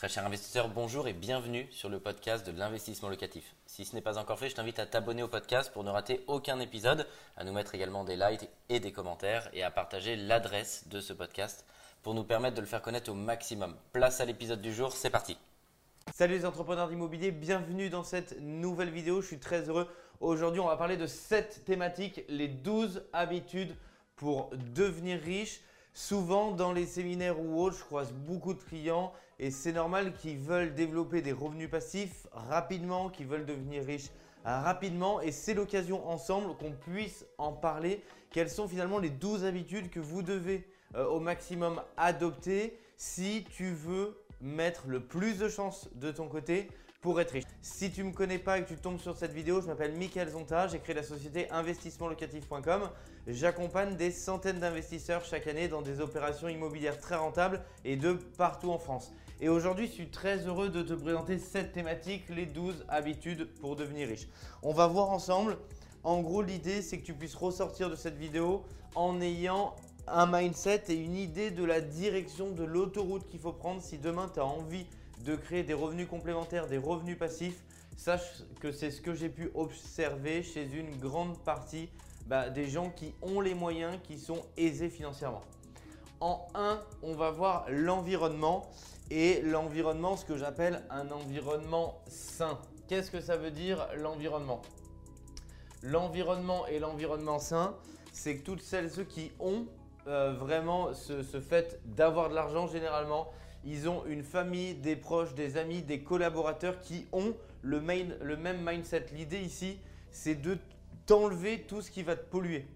Très cher investisseur, bonjour et bienvenue sur le podcast de l'investissement locatif. Si ce n'est pas encore fait, je t'invite à t'abonner au podcast pour ne rater aucun épisode, à nous mettre également des likes et des commentaires et à partager l'adresse de ce podcast pour nous permettre de le faire connaître au maximum. Place à l'épisode du jour, c'est parti. Salut les entrepreneurs d'immobilier, bienvenue dans cette nouvelle vidéo. Je suis très heureux. Aujourd'hui, on va parler de cette thématique, les 12 habitudes pour devenir riche. Souvent, dans les séminaires ou autres, je croise beaucoup de clients et c'est normal qu'ils veulent développer des revenus passifs rapidement, qu'ils veulent devenir riches euh, rapidement. Et c'est l'occasion ensemble qu'on puisse en parler. Quelles sont finalement les 12 habitudes que vous devez euh, au maximum adopter si tu veux mettre le plus de chances de ton côté pour être riche? Si tu ne me connais pas et que tu tombes sur cette vidéo, je m'appelle Michael Zonta, j'ai créé la société investissementlocatif.com. J'accompagne des centaines d'investisseurs chaque année dans des opérations immobilières très rentables et de partout en France. Et aujourd'hui, je suis très heureux de te présenter cette thématique, les 12 habitudes pour devenir riche. On va voir ensemble. En gros, l'idée, c'est que tu puisses ressortir de cette vidéo en ayant un mindset et une idée de la direction de l'autoroute qu'il faut prendre si demain tu as envie de créer des revenus complémentaires, des revenus passifs, sache que c'est ce que j'ai pu observer chez une grande partie bah, des gens qui ont les moyens, qui sont aisés financièrement. En 1, on va voir l'environnement et l'environnement, ce que j'appelle un environnement sain. Qu'est-ce que ça veut dire l'environnement? L'environnement et l'environnement sain, c'est que toutes celles ceux qui ont euh, vraiment ce fait d'avoir de l'argent généralement, ils ont une famille, des proches, des amis, des collaborateurs qui ont le, même mindset. L'idée ici, c'est de t'enlever tout ce qui va te polluer.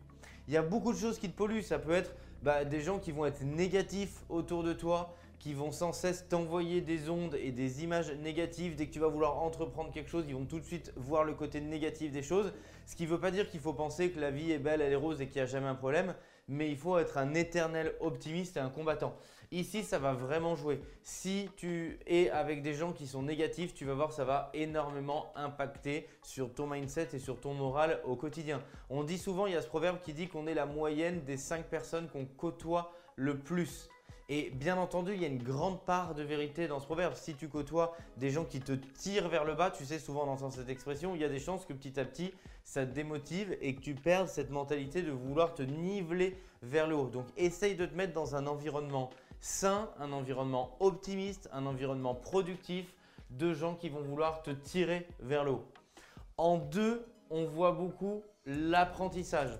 Il y a beaucoup de choses qui te polluent. Ça peut être bah, des gens qui vont être négatifs autour de toi, qui vont sans cesse t'envoyer des ondes et des images négatives. Dès que tu vas vouloir entreprendre quelque chose, ils vont tout de suite voir le côté négatif des choses. Ce qui ne veut pas dire qu'il faut penser que la vie est belle, elle est rose et qu'il n'y a jamais un problème mais il faut être un éternel optimiste et un combattant. Ici, ça va vraiment jouer. Si tu es avec des gens qui sont négatifs, tu vas voir, ça va énormément impacter sur ton mindset et sur ton moral au quotidien. On dit souvent, il y a ce proverbe qui dit qu'on est la moyenne des 5 personnes qu'on côtoie le plus. Et bien entendu, il y a une grande part de vérité dans ce proverbe. Si tu côtoies des gens qui te tirent vers le bas, tu sais, souvent on entend cette expression, il y a des chances que petit à petit, ça te démotive et que tu perdes cette mentalité de vouloir te niveler vers le haut. Donc essaye de te mettre dans un environnement sain, un environnement optimiste, un environnement productif de gens qui vont vouloir te tirer vers le haut. En deux, on voit beaucoup l'apprentissage.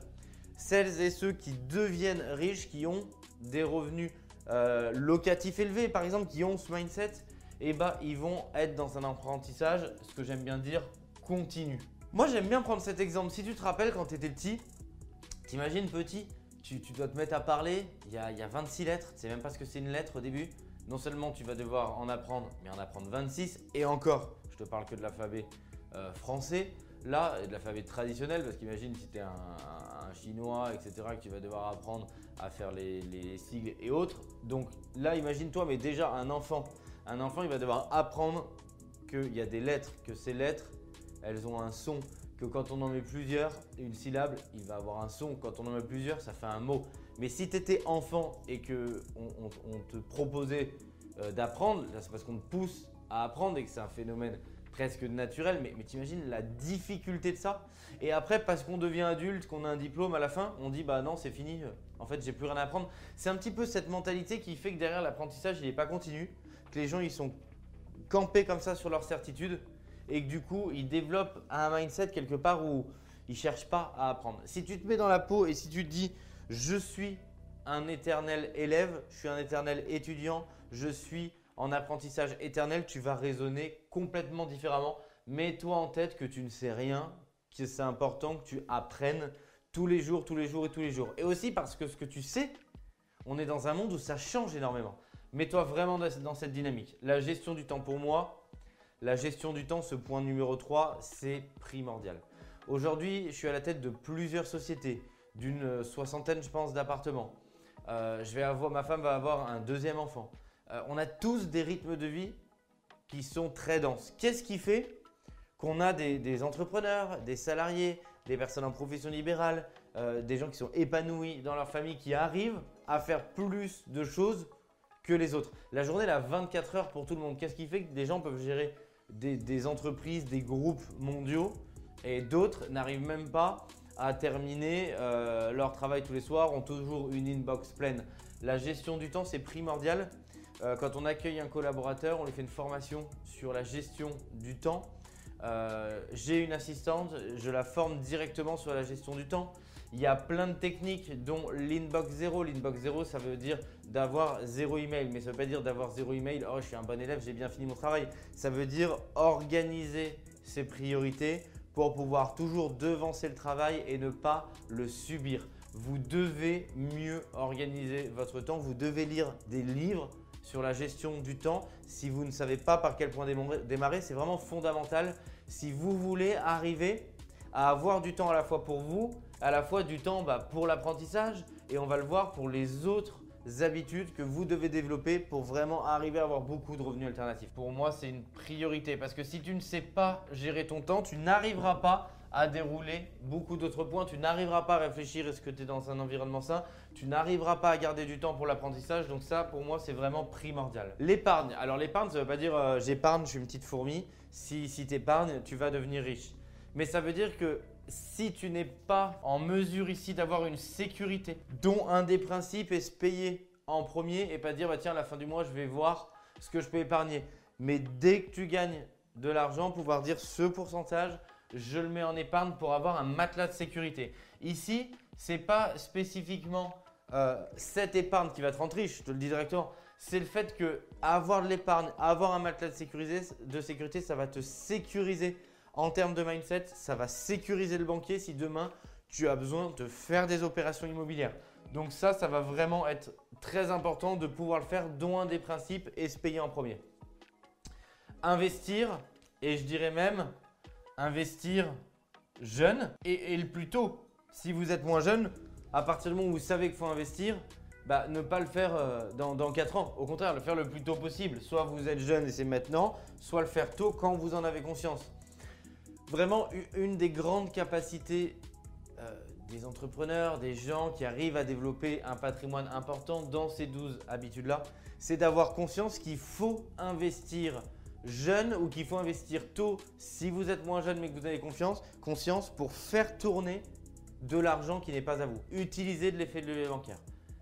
Celles et ceux qui deviennent riches, qui ont des revenus euh, locatifs élevés, par exemple, qui ont ce mindset, eh ben, ils vont être dans un apprentissage, ce que j'aime bien dire, continu. Moi, j'aime bien prendre cet exemple. Si tu te rappelles quand tu étais petit, t'imagines petit, tu, dois te mettre à parler, il y a, il y a 26 lettres, tu sais même pas ce que c'est une lettre au début. Non seulement tu vas devoir en apprendre, mais en apprendre 26, et encore, je te parle que de l'alphabet euh, français, là, de l'alphabet traditionnel, parce qu'imagine si tu es un, chinois, etc., que tu vas devoir apprendre à faire les, sigles et autres. Donc là, imagine-toi, mais déjà un enfant, un enfant, il va devoir apprendre qu'il y a des lettres, que ces lettres, elles ont un son, que quand on en met plusieurs, une syllabe, il va avoir un son. Quand on en met plusieurs, ça fait un mot. Mais si tu étais enfant et que on, te proposait euh, d'apprendre, c'est parce qu'on te pousse à apprendre et que c'est un phénomène presque naturel, mais, mais t'imagines la difficulté de ça Et après, parce qu'on devient adulte, qu'on a un diplôme à la fin, on dit bah non, c'est fini, en fait, j'ai plus rien à apprendre. C'est un petit peu cette mentalité qui fait que derrière l'apprentissage, il n'est pas continu, que les gens ils sont campés comme ça sur leur certitude et que du coup, ils développent un mindset quelque part où ils cherchent pas à apprendre. Si tu te mets dans la peau et si tu te dis je suis un éternel élève, je suis un éternel étudiant, je suis en apprentissage éternel, tu vas raisonner complètement différemment. Mets-toi en tête que tu ne sais rien, que c'est important que tu apprennes tous les jours, tous les jours et tous les jours. Et aussi parce que ce que tu sais, on est dans un monde où ça change énormément. Mets-toi vraiment dans cette dynamique. La gestion du temps pour moi, la gestion du temps, ce point numéro 3, c'est primordial. Aujourd'hui, je suis à la tête de plusieurs sociétés, d'une soixantaine, je pense, d'appartements. Euh, je vais avoir, ma femme va avoir un deuxième enfant. Euh, on a tous des rythmes de vie qui sont très denses. Qu'est-ce qui fait qu'on a des, entrepreneurs, des salariés, des personnes en profession libérale, euh, des gens qui sont épanouis dans leur famille, qui arrivent à faire plus de choses que les autres? La journée, elle a 24 heures pour tout le monde. Qu'est-ce qui fait que des gens peuvent gérer des, entreprises, des groupes mondiaux et d'autres n'arrivent même pas à terminer euh, leur travail tous les soirs, ont toujours une inbox pleine? La gestion du temps, c'est primordial. Euh, quand on accueille un collaborateur, on lui fait une formation sur la gestion du temps. Euh, j'ai une assistante, je la forme directement sur la gestion du temps. Il y a plein de techniques, dont l'inbox zéro. L'inbox zéro, ça veut dire d'avoir zéro email, mais ça ne veut pas dire d'avoir zéro email. Oh, je suis un bon élève, j'ai bien fini mon travail. Ça veut dire organiser ses priorités pour pouvoir toujours devancer le travail et ne pas le subir. Vous devez mieux organiser votre temps. Vous devez lire des livres sur la gestion du temps. Si vous ne savez pas par quel point démarrer, c'est vraiment fondamental. Si vous voulez arriver à avoir du temps à la fois pour vous, à la fois du temps bah, pour l'apprentissage et on va le voir pour les autres habitudes que vous devez développer pour vraiment arriver à avoir beaucoup de revenus alternatifs. Pour moi, c'est une priorité parce que si tu ne sais pas gérer ton temps, tu n'arriveras pas à dérouler beaucoup d'autres points. Tu n'arriveras pas à réfléchir est-ce que tu es dans un environnement sain. Tu n'arriveras pas à garder du temps pour l'apprentissage. Donc ça, pour moi, c'est vraiment primordial. L'épargne. Alors l'épargne, ça ne veut pas dire euh, j'épargne, je suis une petite fourmi. Si, si tu épargnes, tu vas devenir riche. Mais ça veut dire que si tu n'es pas en mesure ici d'avoir une sécurité, dont un des principes est se payer en premier et pas dire bah tiens à la fin du mois je vais voir ce que je peux épargner. Mais dès que tu gagnes de l'argent, pouvoir dire ce pourcentage, je le mets en épargne pour avoir un matelas de sécurité. Ici, ce n'est pas spécifiquement euh, cette épargne qui va te rendre riche, je te le dis directement. C'est le fait que avoir de l'épargne, avoir un matelas de de sécurité, ça va te sécuriser en termes de mindset, ça va sécuriser le banquier si demain tu as besoin de faire des opérations immobilières. Donc ça, ça va vraiment être très important de pouvoir le faire, dont un des principes est se payer en premier. Investir, et je dirais même investir jeune et, le plus tôt. Si vous êtes moins jeune, à partir du moment où vous savez qu'il faut investir, bah, ne pas le faire euh, dans, dans 4 ans. Au contraire, le faire le plus tôt possible. Soit vous êtes jeune et c'est maintenant, soit le faire tôt quand vous en avez conscience. Vraiment, une des grandes capacités euh, des entrepreneurs, des gens qui arrivent à développer un patrimoine important dans ces 12 habitudes-là, c'est d'avoir conscience qu'il faut investir jeune ou qu'il faut investir tôt si vous êtes moins jeune mais que vous avez confiance, conscience pour faire tourner de l'argent qui n'est pas à vous. Utilisez de l'effet de levier bancaire.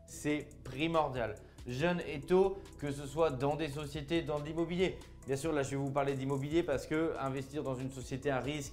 C'est primordial. Jeune et tôt, que ce soit dans des sociétés, dans l'immobilier. Bien sûr, là, je vais vous parler d'immobilier parce que investir dans une société à risque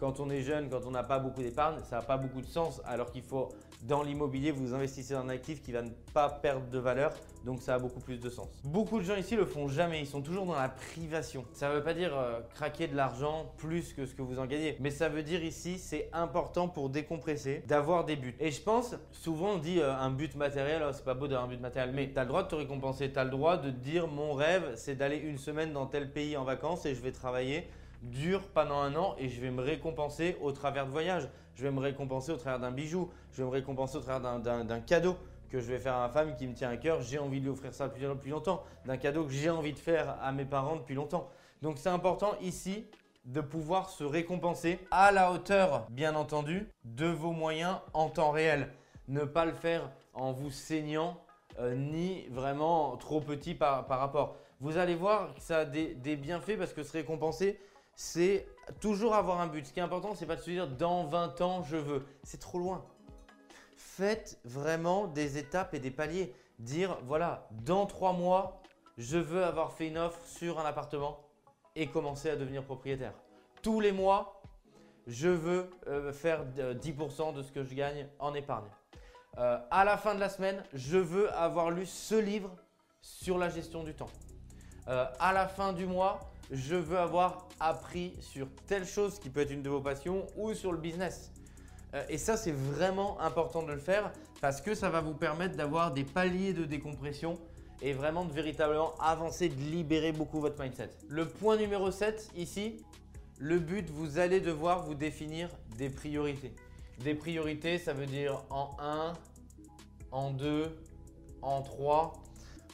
quand on est jeune, quand on n'a pas beaucoup d'épargne, ça n'a pas beaucoup de sens. Alors qu'il faut, dans l'immobilier, vous investissez dans un actif qui va ne pas perdre de valeur. Donc ça a beaucoup plus de sens. Beaucoup de gens ici le font jamais. Ils sont toujours dans la privation. Ça ne veut pas dire euh, craquer de l'argent plus que ce que vous en gagnez. Mais ça veut dire ici, c'est important pour décompresser d'avoir des buts. Et je pense, souvent on dit euh, un but matériel, oh, c'est pas beau d'avoir un but matériel. Mais tu as le droit de te récompenser. Tu as le droit de dire mon rêve, c'est d'aller une semaine dans tel pays en vacances et je vais travailler dure pendant un an et je vais me récompenser au travers de voyages. Je vais me récompenser au travers d'un bijou. Je vais me récompenser au travers d'un cadeau que je vais faire à ma femme qui me tient à cœur. J'ai envie de lui offrir ça depuis, depuis longtemps. D'un cadeau que j'ai envie de faire à mes parents depuis longtemps. Donc c'est important ici de pouvoir se récompenser à la hauteur, bien entendu, de vos moyens en temps réel. Ne pas le faire en vous saignant euh, ni vraiment trop petit par, rapport. Vous allez voir que ça a des, des bienfaits parce que se récompenser, c'est toujours avoir un but. Ce qui est important, c'est pas de se dire dans 20 ans, je veux. C'est trop loin. Faites vraiment des étapes et des paliers. Dire, voilà, dans 3 mois, je veux avoir fait une offre sur un appartement et commencer à devenir propriétaire. Tous les mois, je veux euh, faire 10% de ce que je gagne en épargne. Euh, à la fin de la semaine, je veux avoir lu ce livre sur la gestion du temps. Euh, à la fin du mois, je veux avoir appris sur telle chose qui peut être une de vos passions ou sur le business. Euh, et ça, c'est vraiment important de le faire parce que ça va vous permettre d'avoir des paliers de décompression et vraiment de véritablement avancer, de libérer beaucoup votre mindset. Le point numéro 7 ici, le but, vous allez devoir vous définir des priorités. Des priorités, ça veut dire en 1, en 2, en 3.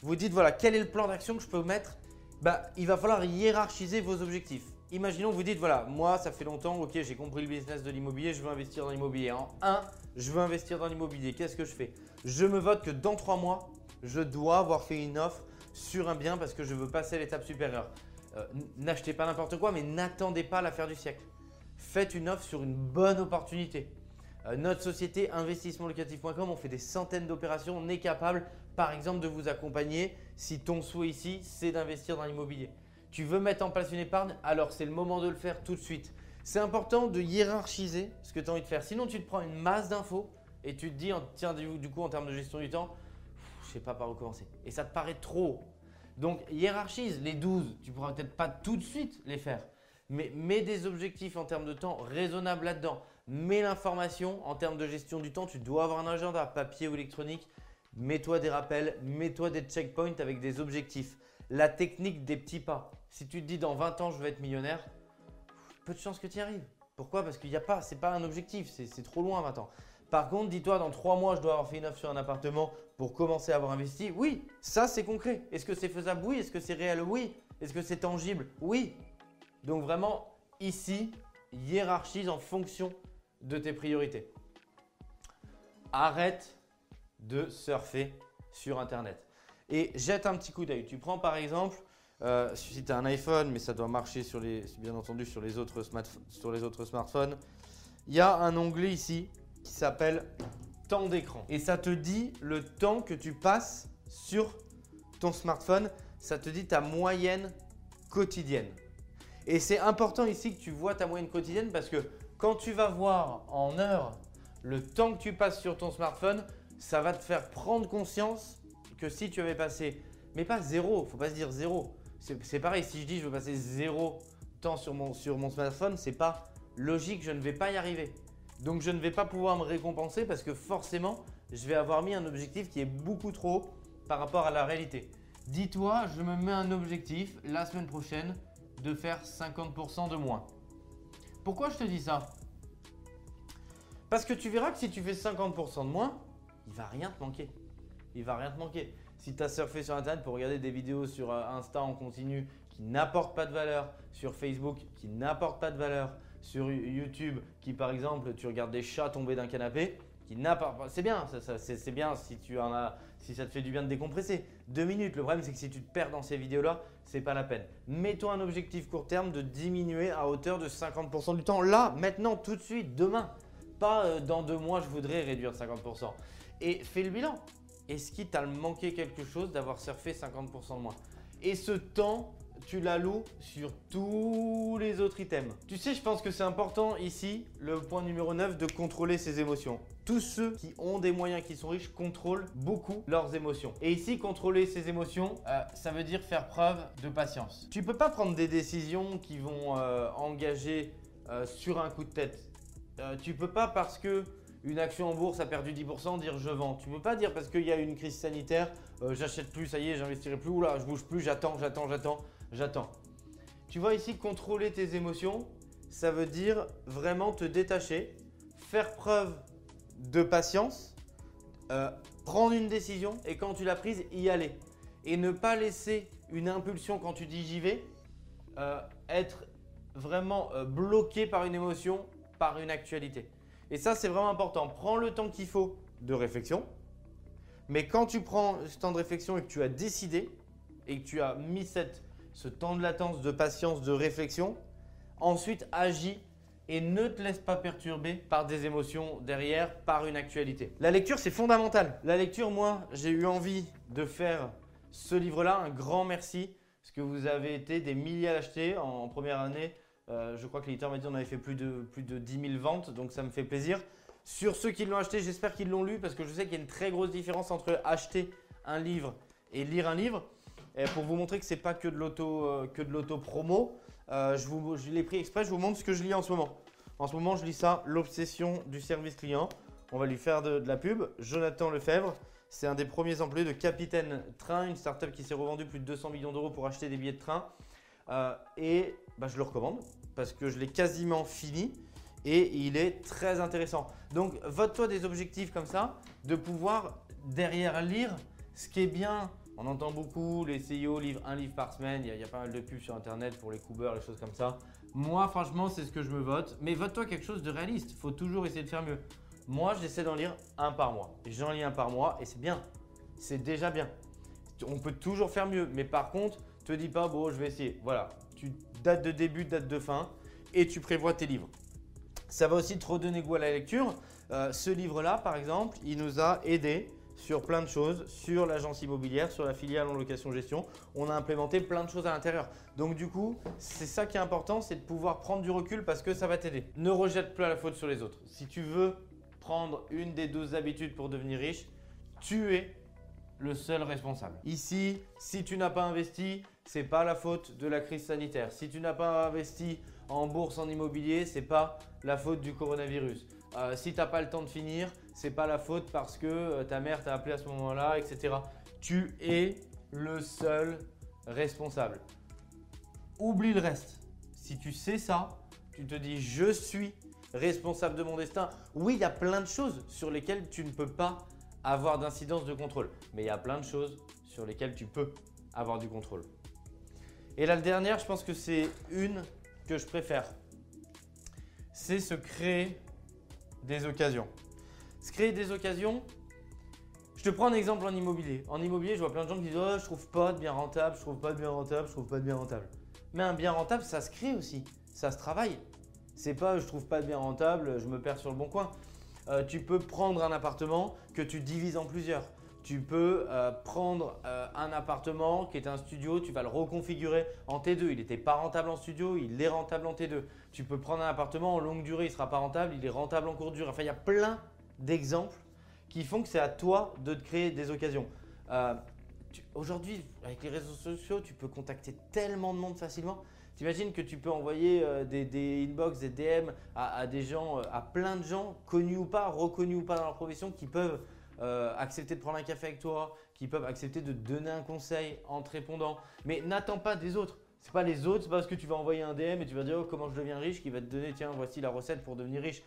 Vous dites voilà, quel est le plan d'action que je peux mettre bah, il va falloir hiérarchiser vos objectifs. Imaginons que vous dites, voilà, moi, ça fait longtemps, ok, j'ai compris le business de l'immobilier, je veux investir dans l'immobilier. En 1, je veux investir dans l'immobilier. Qu'est-ce que je fais? Je me vote que dans 3 mois, je dois avoir fait une offre sur un bien parce que je veux passer à l'étape supérieure. Euh, n'achetez pas n'importe quoi, mais n'attendez pas l'affaire du siècle. Faites une offre sur une bonne opportunité. Euh, notre société investissementlocatif.com, on fait des centaines d'opérations. On est capable, par exemple, de vous accompagner si ton souhait ici, c'est d'investir dans l'immobilier. Tu veux mettre en place une épargne, alors c'est le moment de le faire tout de suite. C'est important de hiérarchiser ce que tu as envie de faire. Sinon, tu te prends une masse d'infos et tu te dis, tiens, du coup, en termes de gestion du temps, je sais pas par où commencer. Et ça te paraît trop. Donc, hiérarchise les 12. Tu pourras peut-être pas tout de suite les faire, mais mets des objectifs en termes de temps raisonnables là-dedans. Mets l'information en termes de gestion du temps. Tu dois avoir un agenda, papier ou électronique. Mets-toi des rappels, mets-toi des checkpoints avec des objectifs. La technique des petits pas. Si tu te dis dans 20 ans je vais être millionnaire, peu de chances que tu y arrives. Pourquoi? Parce qu'il n'y a pas, c'est pas un objectif, c'est trop loin 20 ans. Par contre, dis-toi, dans 3 mois, je dois avoir fait une offre sur un appartement pour commencer à avoir investi. Oui, ça c'est concret. Est-ce que c'est faisable? Oui. Est-ce que c'est réel? Oui. Est-ce que c'est tangible? Oui. Donc vraiment, ici, hiérarchise en fonction de tes priorités. Arrête de surfer sur Internet. Et jette un petit coup d'œil. Tu prends par exemple, euh, si tu as un iPhone, mais ça doit marcher sur les, bien entendu sur les, autres sur les autres smartphones, il y a un onglet ici qui s'appelle temps d'écran. Et ça te dit le temps que tu passes sur ton smartphone. Ça te dit ta moyenne quotidienne. Et c'est important ici que tu vois ta moyenne quotidienne parce que quand tu vas voir en heures le temps que tu passes sur ton smartphone, ça va te faire prendre conscience que si tu avais passé, mais pas zéro, faut pas se dire zéro. C'est pareil, si je dis je veux passer zéro temps sur mon, sur mon smartphone, c'est pas logique, je ne vais pas y arriver. Donc je ne vais pas pouvoir me récompenser parce que forcément, je vais avoir mis un objectif qui est beaucoup trop haut par rapport à la réalité. Dis-toi, je me mets un objectif la semaine prochaine de faire 50% de moins. Pourquoi je te dis ça? Parce que tu verras que si tu fais 50% de moins, il va rien te manquer. Il va rien te manquer. Si tu as surfé sur Internet pour regarder des vidéos sur euh, Insta en continu qui n'apportent pas de valeur, sur Facebook qui n'apportent pas de valeur, sur YouTube qui par exemple tu regardes des chats tomber d'un canapé, qui n'apportent pas. C'est bien, c'est bien si tu en as, si ça te fait du bien de décompresser. Deux minutes. Le problème c'est que si tu te perds dans ces vidéos-là, c'est pas la peine. Mets-toi un objectif court terme de diminuer à hauteur de 50% du temps. Là, maintenant, tout de suite, demain. Pas euh, dans deux mois, je voudrais réduire de 50%. Et fais le bilan. Est-ce qu'il t'a manqué quelque chose d'avoir surfé 50% de moins? Et ce temps, tu l'alloues sur tous les autres items. Tu sais, je pense que c'est important ici, le point numéro 9, de contrôler ses émotions. Tous ceux qui ont des moyens, qui sont riches, contrôlent beaucoup leurs émotions. Et ici, contrôler ses émotions, euh, ça veut dire faire preuve de patience. Tu peux pas prendre des décisions qui vont euh, engager euh, sur un coup de tête. tu peux pas parce que une action en bourse a perdu 10%, dire je vends. Tu peux pas dire parce qu'il y a une crise sanitaire, j'achète plus, ça y est, j'investirai plus, oula, je bouge plus, j'attends, j'attends, j'attends j'attends. Tu vois ici, contrôler tes émotions, ça veut dire vraiment te détacher, faire preuve de patience, euh, prendre une décision et quand tu l'as prise, y aller. Et ne pas laisser une impulsion quand tu dis j'y vais, euh, être vraiment euh, bloqué par une émotion, par une actualité. Et ça, c'est vraiment important. Prends le temps qu'il faut de réflexion. Mais quand tu prends ce temps de réflexion et que tu as décidé et que tu as mis cette ce temps de latence, de patience, de réflexion. Ensuite, agis et ne te laisse pas perturber par des émotions derrière, par une actualité. La lecture, c'est fondamental. La lecture, moi, j'ai eu envie de faire ce livre-là. Un grand merci, parce que vous avez été des milliers à l'acheter en, première année. Euh, je crois que l'éditeur m'a dit qu'on avait fait plus de, plus de 10 000 ventes, donc ça me fait plaisir. Sur ceux qui l'ont acheté, j'espère qu'ils l'ont lu, parce que je sais qu'il y a une très grosse différence entre acheter un livre et lire un livre. Pour vous montrer que ce n'est pas que de l'auto euh, euh, je, l'ai pris exprès, je vous montre ce que je lis en ce moment. En ce moment, je lis ça, l'obsession du service client. On va lui faire de, la pub. Jonathan Lefebvre, c'est un des premiers employés de Capitaine Train, une startup qui s'est revendue plus de 200 millions d'euros pour acheter des billets de train. Et bah, je le recommande parce que je l'ai quasiment fini et il est très intéressant. Donc, vote-toi des objectifs comme ça, de pouvoir derrière lire ce qui est bien on entend beaucoup, les CEO livrent un livre par semaine, il y, a, pas mal de pubs sur internet pour les coubeurs, les choses comme ça. Moi, franchement, c'est ce que je me vote. Mais vote-toi quelque chose de réaliste, il faut toujours essayer de faire mieux. Moi, j'essaie d'en lire un par mois. J'en lis un par mois et c'est bien. C'est déjà bien. On peut toujours faire mieux, mais par contre, te dis pas, bon, je vais essayer. Voilà, tu date de début, date de fin, et tu prévois tes livres. Ça va aussi te redonner goût à la lecture. Euh, ce livre-là, par exemple, il nous a aidé sur plein de choses, sur l'agence immobilière, sur la filiale en location-gestion. On a implémenté plein de choses à l'intérieur. Donc du coup, c'est ça qui est important, c'est de pouvoir prendre du recul parce que ça va t'aider. Ne rejette plus la faute sur les autres. Si tu veux prendre une des 12 habitudes pour devenir riche, tu es le seul responsable. Ici, si tu n'as pas investi, c'est pas la faute de la crise sanitaire. Si tu n'as pas investi en bourse, en immobilier, c'est pas la faute du coronavirus. Euh, si tu n'as pas le temps de finir, c'est pas la faute parce que euh, ta mère t'a appelé à ce moment-là, etc. Tu es le seul responsable. Oublie le reste. Si tu sais ça, tu te dis je suis responsable de mon destin. Oui, il y a plein de choses sur lesquelles tu ne peux pas avoir d'incidence de contrôle. Mais il y a plein de choses sur lesquelles tu peux avoir du contrôle. Et la dernière, je pense que c'est une que je préfère. C'est se créer des occasions. Se créer des occasions, je te prends un exemple en immobilier. En immobilier, je vois plein de gens qui disent oh, je trouve pas de bien rentable, je trouve pas de bien rentable, je trouve pas de bien rentable. Mais un bien rentable, ça se crée aussi, ça se travaille. C'est pas je trouve pas de bien rentable, je me perds sur le bon coin. Euh, tu peux prendre un appartement que tu divises en plusieurs. Tu peux euh, prendre euh, un appartement qui est un studio, tu vas le reconfigurer en T2. Il n'était pas rentable en studio, il est rentable en T2. Tu peux prendre un appartement en longue durée, il ne sera pas rentable, il est rentable en courte durée. Enfin, il y a plein d'exemples qui font que c'est à toi de te créer des occasions. Aujourd'hui, avec les réseaux sociaux, tu peux contacter tellement de monde facilement. T'imagines que tu peux envoyer euh, des, inbox, des DM à, des gens, euh, à plein de gens, connus ou pas, reconnus ou pas dans leur profession, qui peuvent euh, accepter de prendre un café avec toi, qui peuvent accepter de te donner un conseil en te répondant. Mais n'attends pas des autres. C'est pas les autres, c'est pas parce que tu vas envoyer un DM et tu vas dire oh, comment je deviens riche qui va te donner tiens voici la recette pour devenir riche.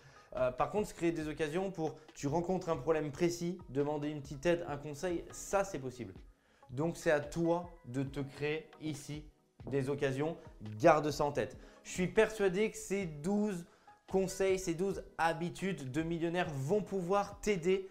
par contre, se créer des occasions pour tu rencontres un problème précis, demander une petite aide, un conseil, ça c'est possible. Donc c'est à toi de te créer ici des occasions, garde ça en tête. Je suis persuadé que ces 12 conseils, ces 12 habitudes de millionnaire vont pouvoir t'aider